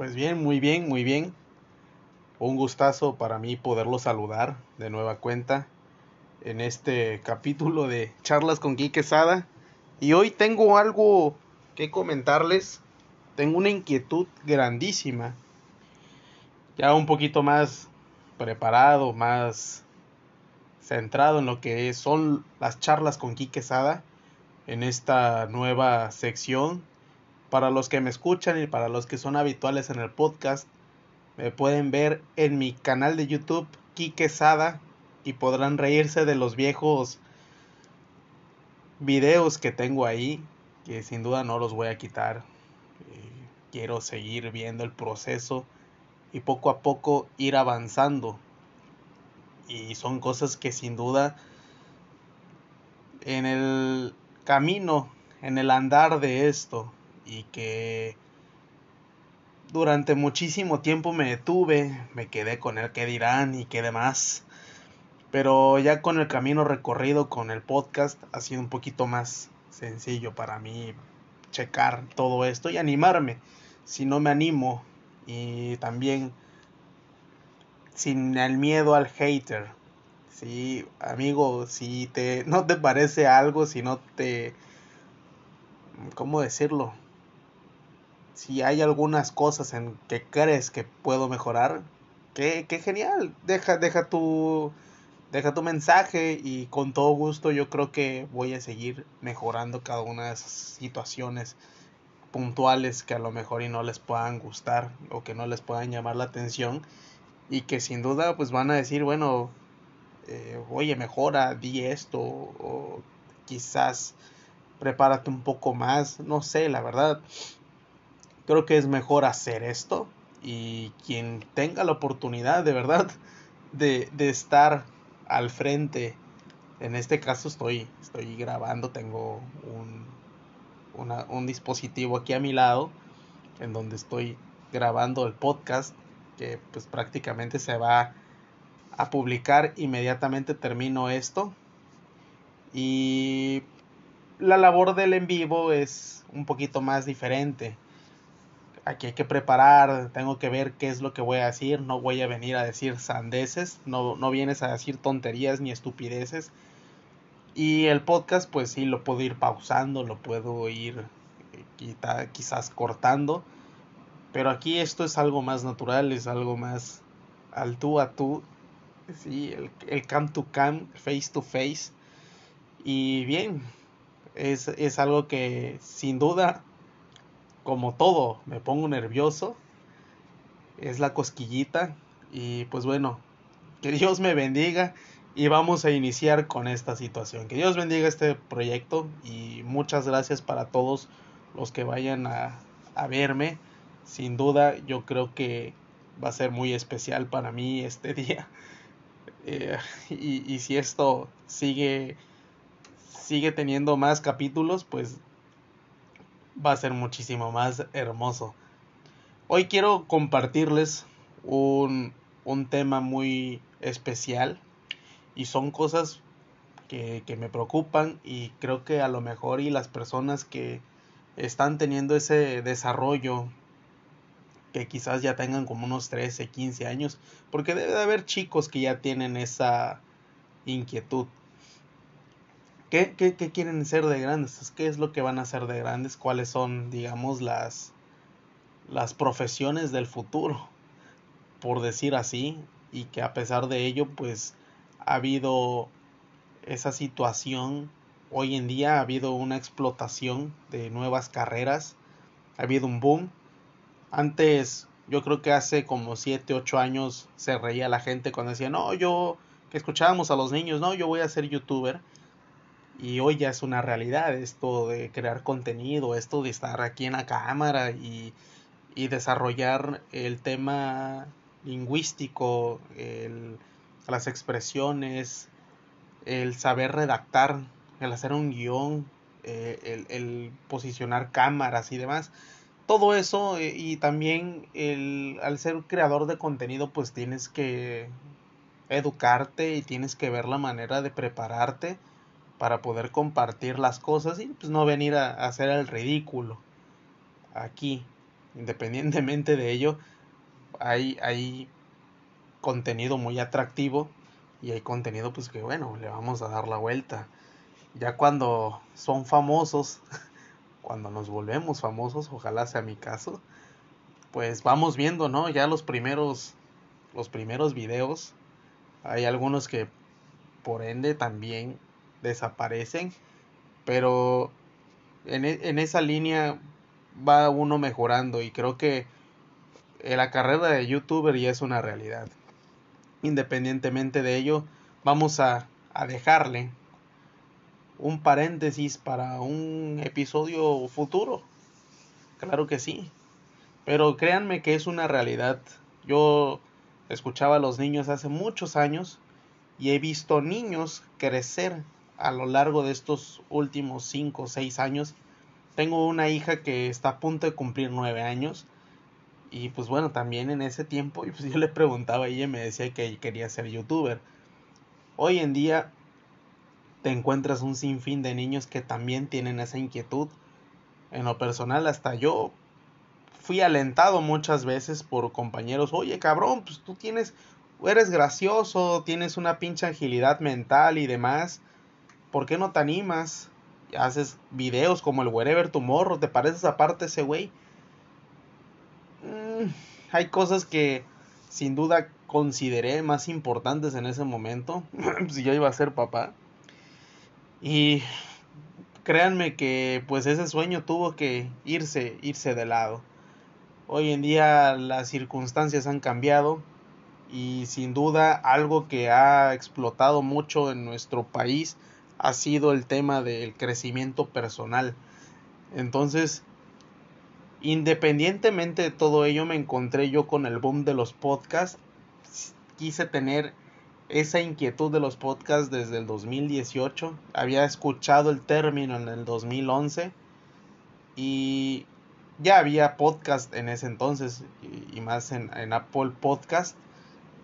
Pues bien, muy bien, muy bien. Un gustazo para mí poderlo saludar de nueva cuenta en este capítulo de Charlas con Quique Sada. Y hoy tengo algo que comentarles. Tengo una inquietud grandísima. Ya un poquito más preparado, más centrado en lo que son las charlas con Quique Sada en esta nueva sección para los que me escuchan y para los que son habituales en el podcast, me pueden ver en mi canal de YouTube, Kike Sada, y podrán reírse de los viejos videos que tengo ahí, que sin duda no los voy a quitar. Eh, quiero seguir viendo el proceso y poco a poco ir avanzando. Y son cosas que sin duda en el camino, en el andar de esto, y que durante muchísimo tiempo me detuve, me quedé con el que dirán y qué demás. Pero ya con el camino recorrido con el podcast ha sido un poquito más sencillo para mí checar todo esto y animarme. Si no me animo y también sin el miedo al hater. Si, amigo, si te no te parece algo, si no te ¿cómo decirlo? Si hay algunas cosas en que crees que puedo mejorar, qué, genial. Deja, deja tu deja tu mensaje y con todo gusto yo creo que voy a seguir mejorando cada una de esas situaciones puntuales que a lo mejor y no les puedan gustar o que no les puedan llamar la atención y que sin duda pues van a decir bueno eh, oye mejora di esto o quizás prepárate un poco más no sé la verdad creo que es mejor hacer esto y quien tenga la oportunidad de verdad de, estar al frente, en este caso estoy, estoy grabando, tengo un, un dispositivo aquí a mi lado en donde estoy grabando el podcast que pues prácticamente se va a publicar. Inmediatamente termino esto y la labor del en vivo es un poquito más diferente aquí hay que preparar, tengo que ver qué es lo que voy a decir, no voy a venir a decir sandeces, no, no vienes a decir tonterías ni estupideces. Y el podcast pues sí lo puedo ir pausando, lo puedo ir eh, quizás cortando. Pero aquí esto es algo más natural, es algo más al tú a tú. Sí, el, el cam to cam, face to face. Y bien, es, es algo que sin duda como todo, me pongo nervioso. Es la cosquillita. Y pues bueno, que Dios me bendiga. Y vamos a iniciar con esta situación. Que Dios bendiga este proyecto. Y muchas gracias para todos los que vayan a, verme. Sin duda, yo creo que va a ser muy especial para mí este día. Eh, y, y si esto sigue sigue teniendo más capítulos, pues va a ser muchísimo más hermoso. Hoy quiero compartirles un, un tema muy especial y son cosas que, que, me preocupan y creo que a lo mejor y las personas que están teniendo ese desarrollo que quizás ya tengan como unos 13, 15 años, porque debe de haber chicos que ya tienen esa inquietud ¿Qué, qué, qué quieren ser de grandes? ¿Qué es lo que van a ser de grandes? ¿Cuáles son, digamos, las, las profesiones del futuro? Por decir así. Y que a pesar de ello, pues ha habido esa situación. Hoy en día ha habido una explotación de nuevas carreras. Ha habido un boom. Antes, yo creo que hace como 7, 8 años se reía la gente cuando decía, no, yo, que escuchábamos a los niños, no, yo voy a ser youtuber y hoy ya es una realidad esto de crear contenido, esto de estar aquí en la cámara y, y desarrollar el tema lingüístico, el, las expresiones, el saber redactar, el hacer un guion, eh, el, el, posicionar cámaras y demás. Todo eso eh, y también el, al ser creador de contenido pues tienes que educarte y tienes que ver la manera de prepararte para poder compartir las cosas y pues no venir a, hacer el ridículo aquí. independientemente de ello, hay, hay contenido muy atractivo y hay contenido pues que bueno, le vamos a dar la vuelta. Ya cuando son famosos, cuando nos volvemos famosos, ojalá sea mi caso, pues vamos viendo, ¿no? Ya los primeros los primeros videos hay algunos que por ende también desaparecen, pero en, e, en esa línea va uno mejorando y creo que la carrera de youtuber ya es una realidad. Independientemente de ello, vamos a, a dejarle un paréntesis para un episodio futuro. Claro que sí. Pero créanme que es una realidad. Yo escuchaba a los niños hace muchos años y he visto niños crecer a lo largo de estos últimos 5 o 6 años. Tengo una hija que está a punto de cumplir 9 años y pues bueno, también en ese tiempo pues yo le preguntaba y ella me decía que quería ser youtuber. Hoy en día te encuentras un sinfín de niños que también tienen esa inquietud. En lo personal, hasta yo fui alentado muchas veces por compañeros, oye cabrón, pues tú tienes, eres gracioso, tienes una pinche agilidad mental y demás, ¿por qué no te animas? Haces videos como el Wherever Tomorrow, ¿te pareces aparte ese güey? Mm, hay cosas que sin duda consideré más importantes en ese momento, si yo iba a ser papá. Y créanme que pues ese sueño tuvo que irse, irse de lado. Hoy en día las circunstancias han cambiado y sin duda algo que ha explotado mucho en nuestro país ha sido el tema del crecimiento personal. Entonces, independientemente de todo ello, me encontré yo con el boom de los podcasts. Quise tener esa inquietud de los podcasts desde el 2018. Había escuchado el término en el 2011 y ya había podcast en ese entonces y, más en, Apple Podcast,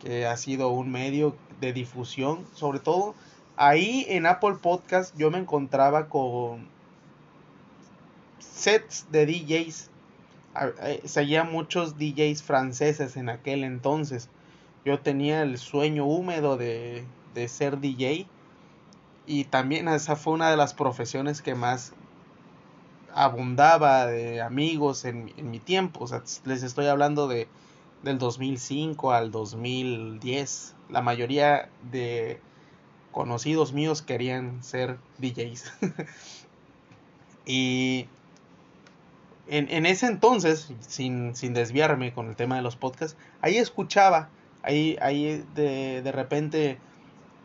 que ha sido un medio de difusión, sobre todo ahí en Apple Podcast yo me encontraba con sets de DJs. Eh, seguía muchos DJs franceses en aquel entonces. Yo tenía el sueño húmedo de, de ser DJ. Y también esa fue una de las profesiones que más abundaba de amigos en, mi tiempo. Les estoy hablando de del 2005 al 2010. La mayoría de conocidos míos querían ser DJs. y en, en, ese entonces, sin, sin, desviarme con el tema de los podcasts, ahí escuchaba, ahí, ahí de, de repente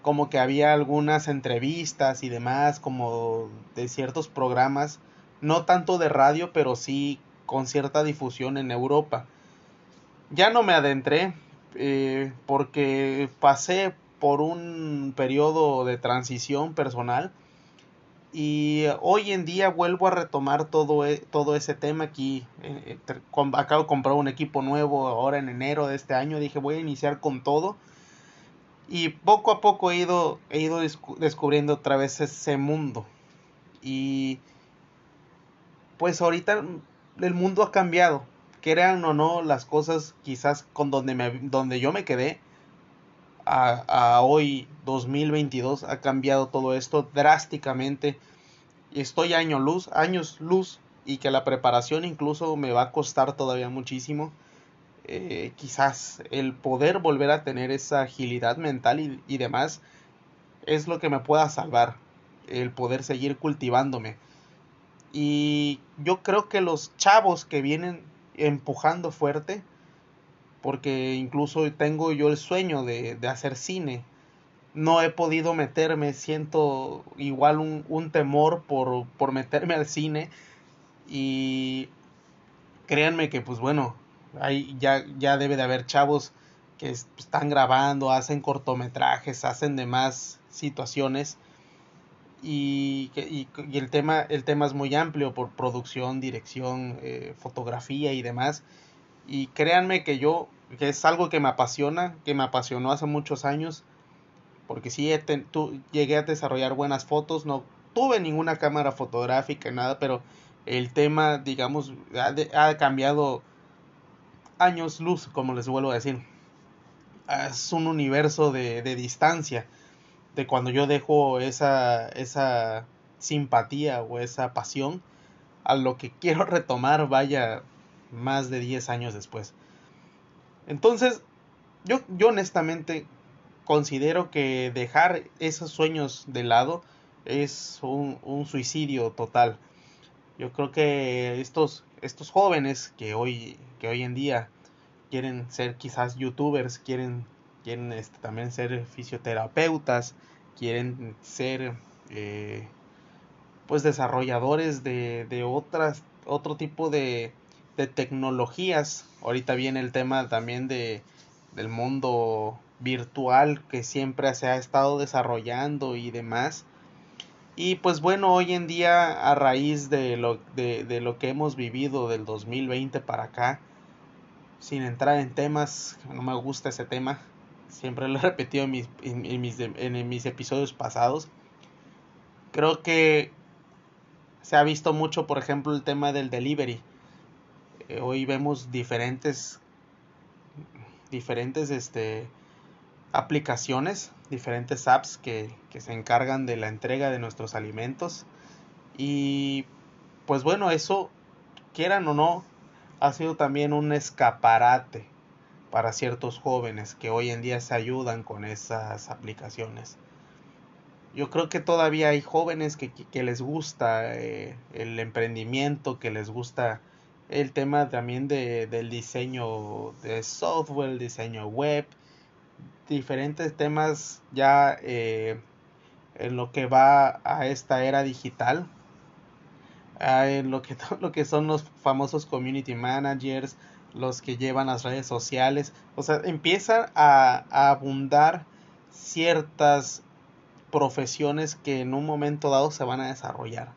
como que había algunas entrevistas y demás, como de ciertos programas no tanto de radio, pero sí con cierta difusión en Europa. Ya no me adentré eh, porque pasé por un periodo de transición personal y hoy en día vuelvo a retomar todo, e, todo ese tema aquí. Eh, acabo de comprar un equipo nuevo ahora en enero de este año. Dije voy a iniciar con todo. Y poco a poco he ido, he ido descubriendo otra vez ese mundo. Y pues ahorita el mundo ha cambiado. Crean o no, las cosas quizás con donde, me, donde yo me quedé a, hoy 2022 ha cambiado todo esto drásticamente. Estoy años luz, años luz y que la preparación incluso me va a costar todavía muchísimo. Eh, quizás el poder volver a tener esa agilidad mental y, demás es lo que me pueda salvar. El poder seguir cultivándome. Y yo creo que los chavos que vienen empujando fuerte, porque incluso tengo yo el sueño de, de hacer cine, no he podido meterme, siento igual un, un temor por, por, meterme al cine. Y créanme que pues bueno, ahí ya, ya debe de haber chavos que están grabando, hacen cortometrajes, hacen demás situaciones. Y, y, y, el tema el tema es muy amplio por producción dirección eh, fotografía y demás y créanme que yo que es algo que me apasiona que me apasionó hace muchos años porque sí tu, llegué a desarrollar buenas fotos no tuve ninguna cámara fotográfica nada pero el tema digamos ha, ha cambiado años luz, como les vuelvo a decir. Es un universo de, de distancia de cuando yo dejo esa, esa simpatía o esa pasión a lo que quiero retomar vaya más de 10 años después. Entonces, yo, yo honestamente considero que dejar esos sueños de lado es un, un suicidio total. Yo creo que estos, estos jóvenes que hoy, que hoy en día quieren ser quizás youtubers, quieren, quieren este, también ser fisioterapeutas, quieren ser eh, pues desarrolladores de, de otras, otro tipo de, de tecnologías. Ahorita viene el tema también de, del mundo virtual que siempre se ha estado desarrollando y demás. Y pues bueno, hoy en día a raíz de lo, de, lo que hemos vivido del 2020 para acá, sin entrar en temas, no me gusta ese tema, siempre lo he repetido en mis, en, mis, en mis episodios pasados, creo que se ha visto mucho, por ejemplo, el tema del delivery. Hoy vemos diferentes, diferentes, este, aplicaciones, diferentes apps que, que, se encargan de la entrega de nuestros alimentos. Y pues bueno, eso, quieran o no, ha sido también un escaparate para ciertos jóvenes que hoy en día se ayudan con esas aplicaciones. Yo creo que todavía hay jóvenes que, que, les gusta eh, el emprendimiento, que les gusta el tema también de, del diseño de software, el diseño web, diferentes temas ya eh, en lo que va a esta era digital, en lo que, son los famosos community managers, los que llevan las redes sociales, o sea, empiezan a abundar ciertas profesiones que en un momento dado se van a desarrollar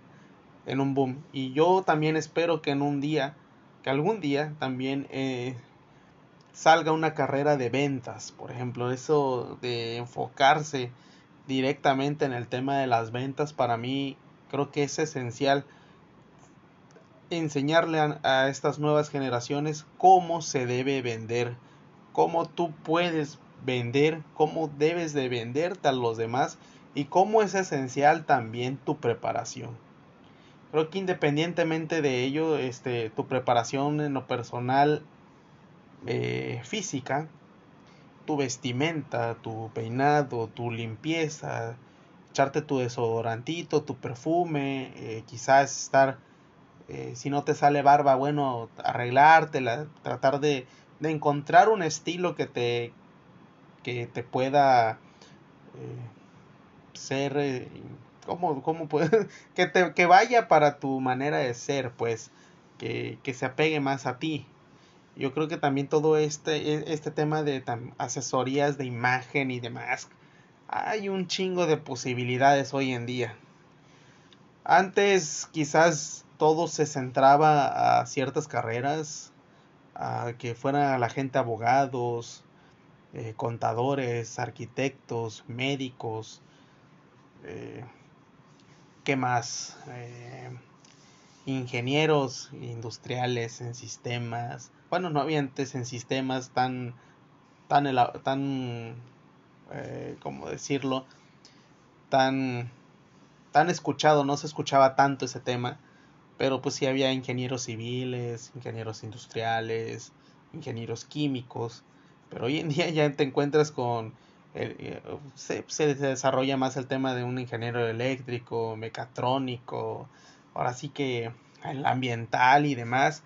en un boom. Y yo también espero que en un día, que algún día también eh, salga una carrera de ventas, por ejemplo, eso de enfocarse directamente en el tema de las ventas, para mí creo que es esencial enseñarle a, estas nuevas generaciones cómo se debe vender, cómo tú puedes vender, cómo debes de venderte a los demás y cómo es esencial también tu preparación. Creo que independientemente de ello, este, tu preparación en lo personal eh, física, tu vestimenta, tu peinado, tu limpieza, echarte tu desodorantito, tu perfume, eh, quizás estar, eh, si no te sale barba, bueno, arreglártela, tratar de, de encontrar un estilo que te, que te pueda ser, ¿cómo, cómo puede? que, te, que vaya para tu manera de ser, pues, que, que se apegue más a ti, yo creo que también todo este, e, este tema de asesorías de imagen y demás, hay un chingo de posibilidades hoy en día. Antes quizás todo se centraba a ciertas carreras, a que fuera la gente abogados, eh, contadores, arquitectos, médicos, eh, ¿qué más? Eh, ingenieros industriales en sistemas, bueno, no había antes en sistemas tan, tan, tan, eh, ¿cómo decirlo? Tan, tan escuchado, no se escuchaba tanto ese tema, pero pues sí había ingenieros civiles, ingenieros industriales, ingenieros químicos, pero hoy en día ya te encuentras con, se, se, desarrolla más el tema de un ingeniero eléctrico, mecatrónico, ahora sí que el ambiental y demás,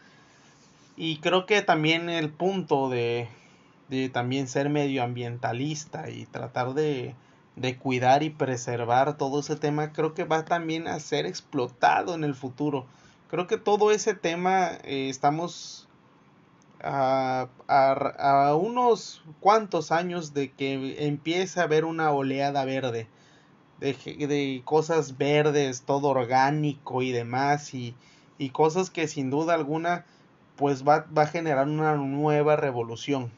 y creo que también el punto de, de también ser medioambientalista y tratar de, de cuidar y preservar todo ese tema, creo que va también a ser explotado en el futuro. Creo que todo ese tema eh, estamos a, a, a, unos cuantos años de que empiece a haber una oleada verde, de, de cosas verdes, todo orgánico y demás, y, y cosas que sin duda alguna pues va, va a generar una nueva revolución.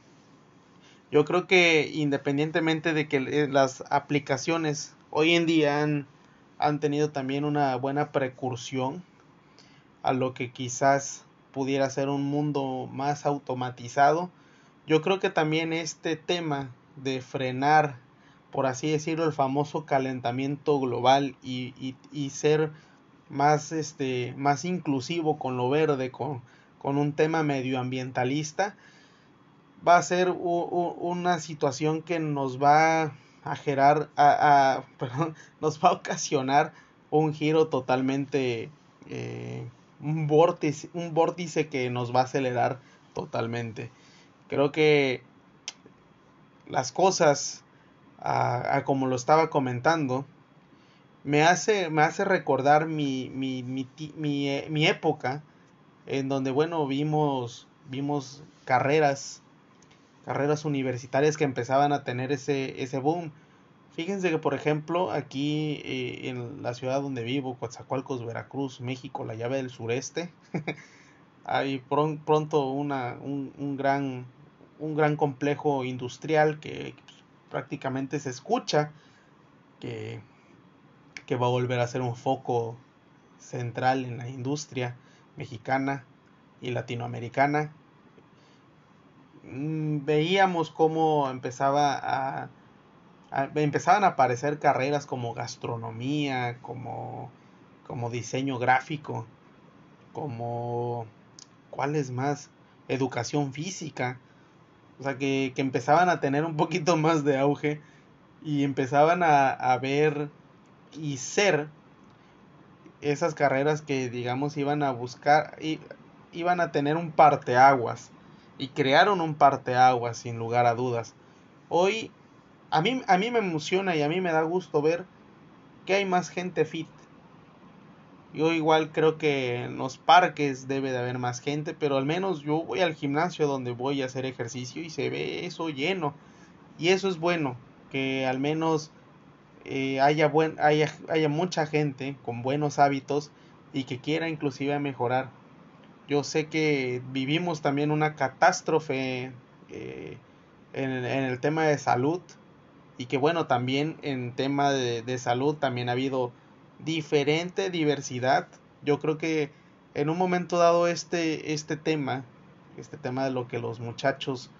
Yo creo que independientemente de que eh, las aplicaciones hoy en día han, han tenido también una buena precursión a lo que quizás pudiera ser un mundo más automatizado. Yo creo que también este tema de frenar, por así decirlo, el famoso calentamiento global y, y, ser más, este, más inclusivo con lo verde, con, con un tema medioambientalista, va a ser una situación que nos va a gerar, a, perdón, nos va a ocasionar un giro totalmente, eh, un, vórtice, un vórtice que nos va a acelerar totalmente. Creo que las cosas, a, como lo estaba comentando, me hace, me hace recordar mi, mi, mi, eh, mi época en donde, bueno, vimos, vimos carreras, carreras universitarias que empezaban a tener ese, ese boom. Fíjense que, por ejemplo, aquí eh, en la ciudad donde vivo, Coatzacoalcos, Veracruz, México, la llave del sureste, hay pronto una, un, un, gran, un gran complejo industrial que prácticamente se escucha que, que va a volver a ser un foco central en la industria mexicana y latinoamericana. Mm, veíamos cómo empezaba a empezaban a aparecer carreras como gastronomía, como, como diseño gráfico, como, ¿cuáles más? Educación física. O sea, que, que empezaban a tener un poquito más de auge y empezaban a, a ver y ser esas carreras que digamos iban a buscar y iban a tener un parteaguas y crearon un parteaguas sin lugar a dudas. Hoy a mí, a mí me emociona y a mí me da gusto ver que hay más gente fit. Yo igual creo que en los parques debe de haber más gente, pero al menos yo voy al gimnasio donde voy a hacer ejercicio y se ve eso lleno. Y eso es bueno, que al menos eh, haya, buen, haya, haya mucha gente con buenos hábitos y que quiera inclusive mejorar. Yo sé que vivimos también una catástrofe eh, en, en el tema de salud y que bueno, también en tema de, salud también ha habido diferente diversidad. Yo creo que en un momento dado este, este tema, este tema de lo que los muchachos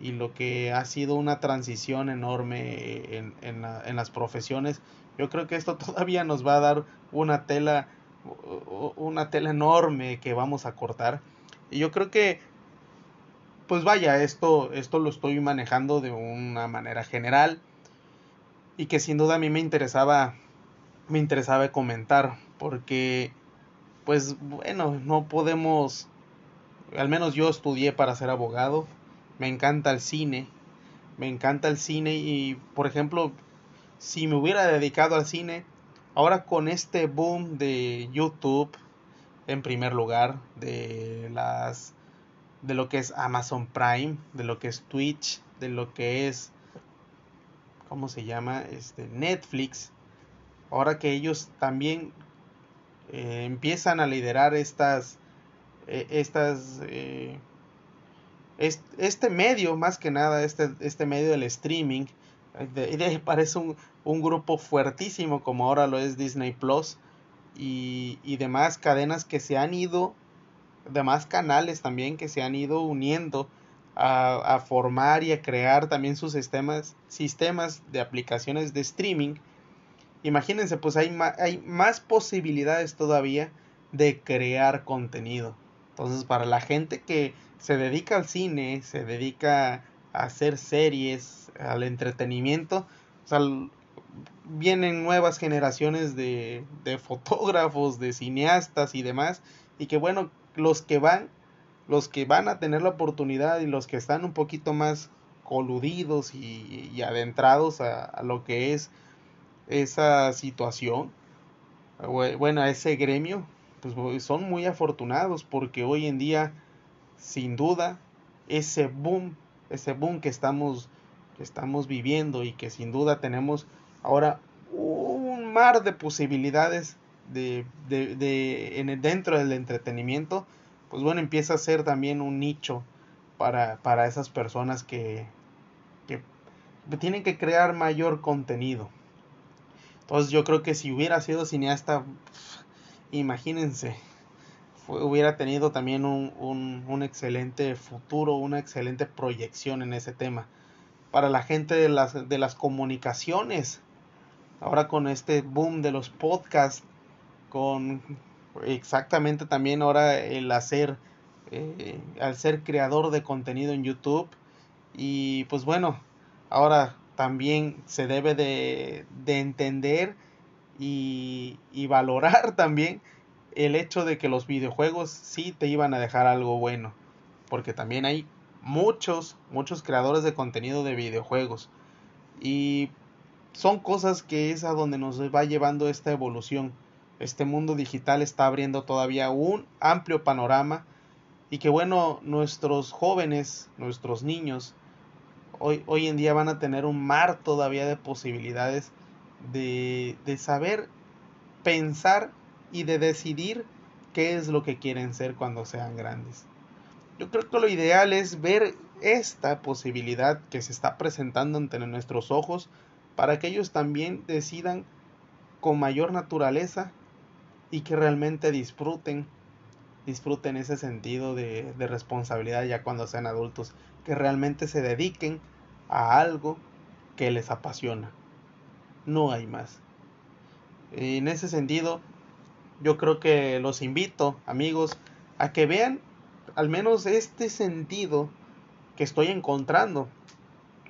y lo que ha sido una transición enorme en, en, en, las profesiones, yo creo que esto todavía nos va a dar una tela, una tela enorme que vamos a cortar. Y yo creo que, pues vaya, esto, esto lo estoy manejando de una manera general y que sin duda a mí me interesaba me interesaba comentar porque pues bueno no podemos al menos yo estudié para ser abogado me encanta el cine me encanta el cine y por ejemplo si me hubiera dedicado al cine ahora con este boom de YouTube en primer lugar de las de lo que es Amazon Prime de lo que es Twitch de lo que es ¿cómo se llama? Este, Netflix, ahora que ellos también eh, empiezan a liderar estas, eh, estas, eh, este medio, más que nada, este, este medio del streaming, parece un, un, grupo fuertísimo como ahora lo es Disney Plus y, y demás cadenas que se han ido, demás canales también que se han ido uniendo a, formar y a crear también sus sistemas, sistemas de aplicaciones de streaming, imagínense, pues hay, hay más posibilidades todavía de crear contenido. Entonces, para la gente que se dedica al cine, se dedica a hacer series, al entretenimiento, vienen nuevas generaciones de, de fotógrafos, de cineastas y demás, y que bueno, los que van los que van a tener la oportunidad y los que están un poquito más coludidos y, adentrados a, lo que es esa situación, bueno, a ese gremio, pues son muy afortunados porque hoy en día, sin duda, ese boom, ese boom que estamos, que estamos viviendo y que sin duda tenemos ahora un mar de posibilidades de, de, de en dentro del entretenimiento, pues bueno, empieza a ser también un nicho para, para esas personas que, que tienen que crear mayor contenido. Entonces yo creo que si hubiera sido cineasta, imagínense, hubiera tenido también un, un, excelente futuro, una excelente proyección en ese tema. Para la gente de las, de las comunicaciones, ahora con este boom de los podcasts, con exactamente también ahora el hacer, eh, al ser creador de contenido en YouTube, y pues bueno, ahora también se debe de, de entender y, y valorar también el hecho de que los videojuegos sí te iban a dejar algo bueno. Porque también hay muchos, muchos creadores de contenido de videojuegos. Y son cosas que es a donde nos va llevando esta evolución. Este mundo digital está abriendo todavía un amplio panorama. Y que bueno, nuestros jóvenes, nuestros niños, hoy, hoy en día van a tener un mar todavía de posibilidades de, de saber pensar y de decidir qué es lo que quieren ser cuando sean grandes. Yo creo que lo ideal es ver esta posibilidad que se está presentando ante nuestros ojos para que ellos también decidan con mayor naturaleza y que realmente disfruten disfruten ese sentido de, de, responsabilidad ya cuando sean adultos, que realmente se dediquen a algo que les apasiona. No hay más. En ese sentido, yo creo que los invito, amigos, a que vean al menos este sentido que estoy encontrando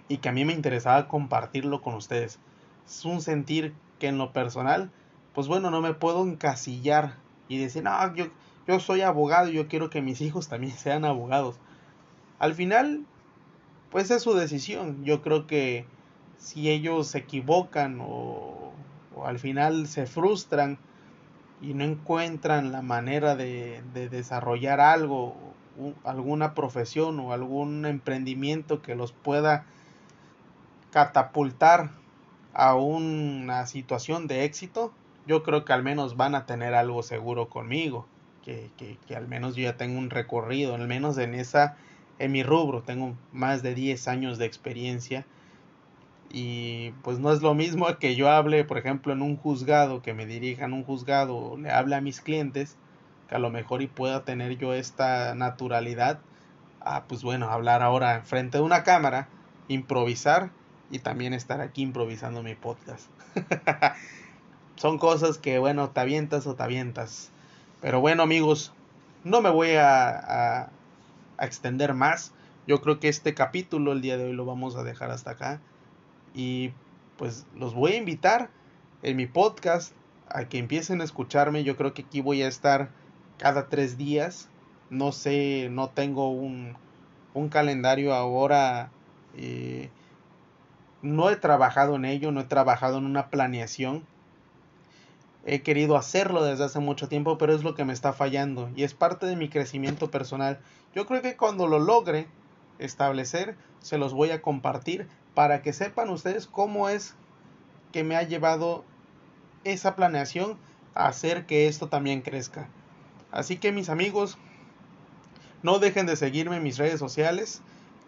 y que a mí me interesaba compartirlo con ustedes. Es un sentir que en lo personal, pues bueno, no me puedo encasillar y decir, no, yo, yo soy abogado y yo quiero que mis hijos también sean abogados. Al final, pues es su decisión. Yo creo que si ellos se equivocan o, o al final se frustran, y no encuentran la manera de, desarrollar algo, alguna profesión o algún emprendimiento que los pueda catapultar a una situación de éxito, yo creo que al menos van a tener algo seguro conmigo, que, que, que al menos yo ya tengo un recorrido, al menos en esa, en mi rubro, tengo más de 10 años de experiencia y pues no es lo mismo que yo hable, por ejemplo, en un juzgado, que me dirijan un juzgado, le hable a mis clientes, que a lo mejor y pueda tener yo esta naturalidad, a pues bueno, hablar ahora frente de una cámara, improvisar y también estar aquí improvisando mi podcast. Son cosas que bueno, te avientas o te avientas. Pero bueno amigos, no me voy a, a, extender más. Yo creo que este capítulo el día de hoy lo vamos a dejar hasta acá. Y pues los voy a invitar en mi podcast a que empiecen a escucharme. Yo creo que aquí voy a estar cada tres días. No sé, no tengo un, un calendario ahora. Eh, no he trabajado en ello, no he trabajado en una planeación. He querido hacerlo desde hace mucho tiempo, pero es lo que me está fallando y es parte de mi crecimiento personal. Yo creo que cuando lo logre establecer, se los voy a compartir para que sepan ustedes cómo es que me ha llevado esa planeación a hacer que esto también crezca. Así que mis amigos, no dejen de seguirme en mis redes sociales,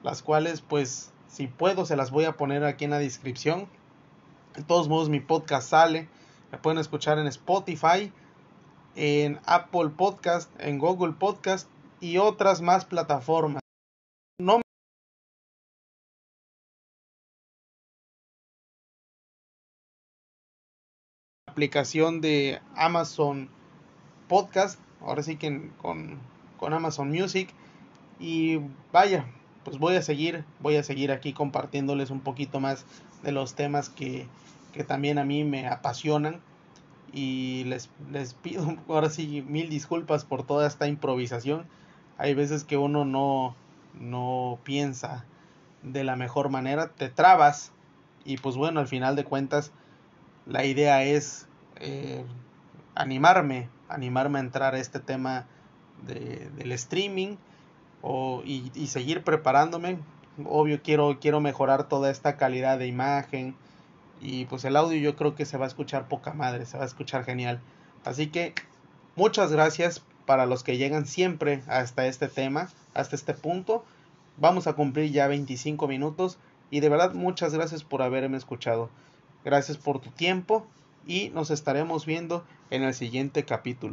las cuales pues si puedo se las voy a poner aquí en la descripción. De todos modos mi podcast sale, me pueden escuchar en Spotify, en Apple Podcast, en Google Podcast y otras más plataformas. No aplicación de Amazon Podcast, ahora sí que con, con Amazon Music. Y vaya, pues voy a seguir, voy a seguir aquí compartiéndoles un poquito más de los temas que, que también a mí me apasionan. Y les, les pido ahora sí mil disculpas por toda esta improvisación. Hay veces que uno no, no piensa de la mejor manera, te trabas y pues bueno, al final de cuentas la idea es eh, animarme, animarme a entrar a este tema de, del streaming o, y, y, seguir preparándome. Obvio quiero, quiero mejorar toda esta calidad de imagen y pues el audio yo creo que se va a escuchar poca madre, se va a escuchar genial. Así que muchas gracias para los que llegan siempre hasta este tema, hasta este punto. Vamos a cumplir ya 25 minutos y de verdad muchas gracias por haberme escuchado. Gracias por tu tiempo y nos estaremos viendo en el siguiente capítulo.